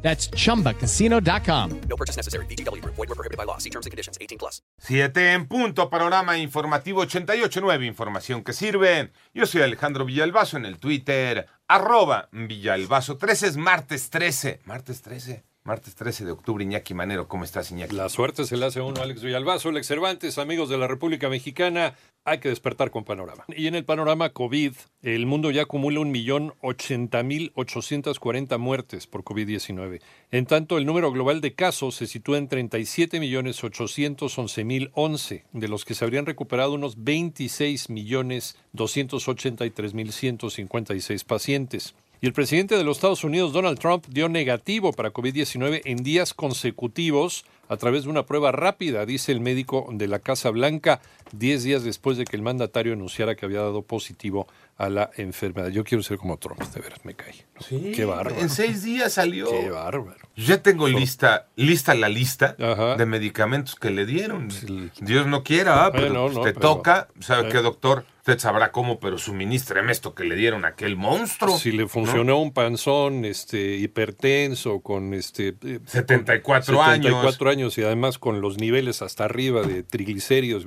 That's chumbacasino.com. No purchase necessary. BGW. Void were prohibited by law. See terms and conditions. 18 plus. 7 en punto, panorama informativo 88.9, información que sirve. Yo soy Alejandro Villalbazo en el Twitter, arroba Villalbazo 13, es martes 13, martes 13, martes 13 de octubre, Iñaki Manero, ¿cómo estás Iñaki? La suerte se le hace a uno, Alex Villalbazo, Alex Cervantes, amigos de la República Mexicana. Hay que despertar con panorama. Y en el panorama COVID, el mundo ya acumula 1.080.840 muertes por COVID-19. En tanto, el número global de casos se sitúa en 37.811.011, de los que se habrían recuperado unos 26.283.156 pacientes. Y el presidente de los Estados Unidos, Donald Trump, dio negativo para COVID-19 en días consecutivos a través de una prueba rápida, dice el médico de la Casa Blanca, 10 días después de que el mandatario anunciara que había dado positivo a la enfermedad. Yo quiero ser como Trump, de veras, me cae. Sí, Qué bárbaro. En seis días salió. Qué bárbaro. Ya tengo lista, lista la lista Ajá. de medicamentos que le dieron. Sí. Dios no quiera, ¿ah? pero pues, no, te pero- toca. ¿Sabe Eh. qué, doctor? Usted sabrá cómo, pero suministreme esto que le dieron a aquel monstruo. Si le funcionó un panzón este, hipertenso con este, eh, 74 con años. 74 años y además con los niveles hasta arriba de triglicéridos,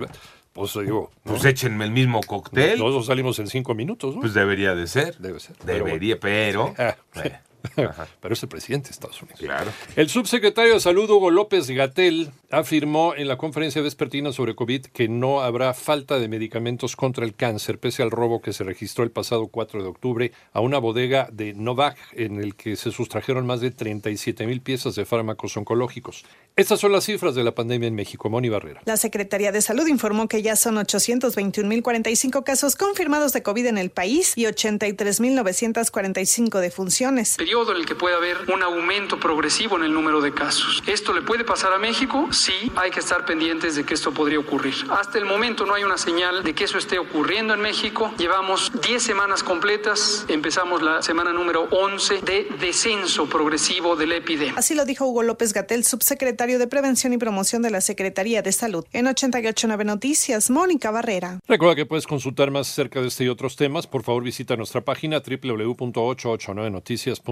pues digo, ¿no? Pues échenme el mismo cóctel. nosotros salimos en cinco minutos, ¿no? Pues debería de ser. Debe ser. Pero Debería, pero. Ah, Eh, ajá, Pero es el presidente de Estados Unidos. claro. El subsecretario de Salud, Hugo López Gatel, afirmó en la conferencia vespertina sobre COVID que no habrá falta de medicamentos contra el cáncer, pese al robo que se registró el pasado 4 de octubre a una bodega de Novak, en el que se sustrajeron más de 37 mil piezas de fármacos oncológicos. Estas son las cifras de la pandemia en México. Moni Barrera. La Secretaría de Salud informó que ya son 821.045 casos confirmados de COVID en el país y 83.945 defunciones. Periodo en el que puede haber un aumento progresivo en el número de casos. ¿Esto le puede pasar a México? Sí, hay que estar pendientes de que esto podría ocurrir. Hasta el momento no hay una señal de que eso esté ocurriendo en México. Llevamos 10 semanas completas, empezamos la semana número 11 de descenso progresivo de la epidemia. Así lo dijo Hugo López Gatel, subsecretario de Prevención y Promoción de la Secretaría de Salud. En 889 Noticias, Mónica Barrera. Recuerda que puedes consultar más acerca de este y otros temas. Por favor, visita nuestra página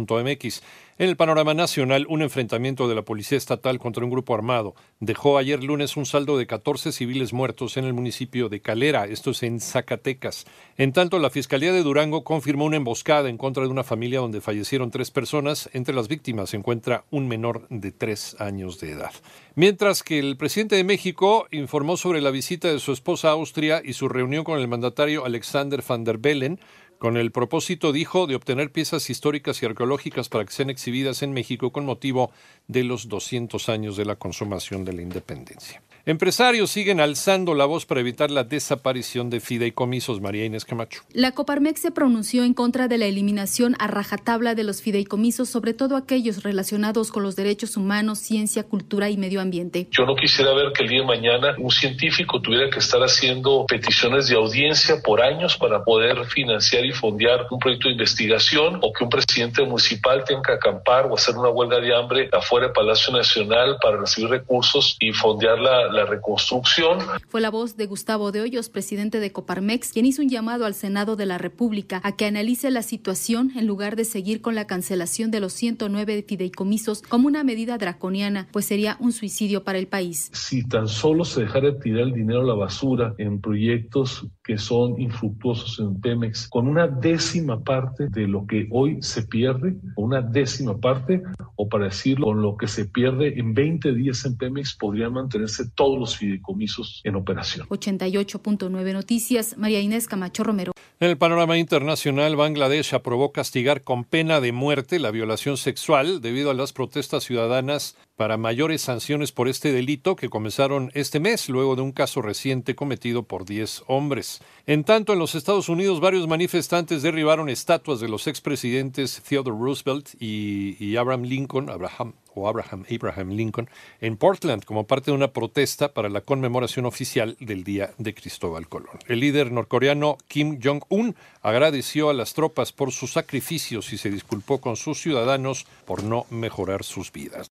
www.889noticias.mx. En el panorama nacional, un enfrentamiento de la Policía Estatal contra un grupo armado dejó ayer lunes un saldo de 14 civiles muertos en el municipio de Calera, esto es en Zacatecas. En tanto, la Fiscalía de Durango confirmó una emboscada en contra de una familia donde fallecieron tres personas. Entre las víctimas se encuentra un menor de tres años de edad. Mientras que el presidente de México informó sobre la visita de su esposa a Austria y su reunión con el mandatario Alexander van der Bellen, con el propósito, dijo, de obtener piezas históricas y arqueológicas para que sean exhibidas en México con motivo de los 200 años de la consumación de la independencia. Empresarios siguen alzando la voz para evitar la desaparición de fideicomisos. María Inés Camacho. La Coparmex se pronunció en contra de la eliminación a rajatabla de los fideicomisos, sobre todo aquellos relacionados con los derechos humanos, ciencia, cultura y medio ambiente. Yo no quisiera ver que el día de mañana un científico tuviera que estar haciendo peticiones de audiencia por años para poder financiar y fondear un proyecto de investigación o que un presidente municipal tenga que acampar o hacer una huelga de hambre afuera del Palacio Nacional para recibir recursos y fondear la, la reconstrucción. Fue la voz de Gustavo de Hoyos, presidente de Coparmex, quien hizo un llamado al Senado de la República a que analice la situación en lugar de seguir con la cancelación de los 109 fideicomisos como una medida draconiana, pues sería un suicidio para el país. Si tan solo se dejara de tirar el dinero a la basura en proyectos que son infructuosos en Pemex, con una décima parte de lo que hoy se pierde, una décima parte, o para decirlo, con lo que se pierde en 20 días en Pemex, podrían mantenerse todos los fideicomisos en operación. 88.9 Noticias, María Inés Camacho Romero. En el panorama internacional, Bangladesh aprobó castigar con pena de muerte la violación sexual debido a las protestas ciudadanas para mayores sanciones por este delito que comenzaron este mes, luego de un caso reciente cometido por 10 hombres. En tanto, en los Estados Unidos, varios manifestantes derribaron estatuas de los expresidentes Theodore Roosevelt y, Abraham Lincoln, Abraham o Abraham Abraham Lincoln en Portland como parte de una protesta para la conmemoración oficial del Día de Cristóbal Colón. El líder norcoreano Kim Jong-un agradeció a las tropas por sus sacrificios y se disculpó con sus ciudadanos por no mejorar sus vidas.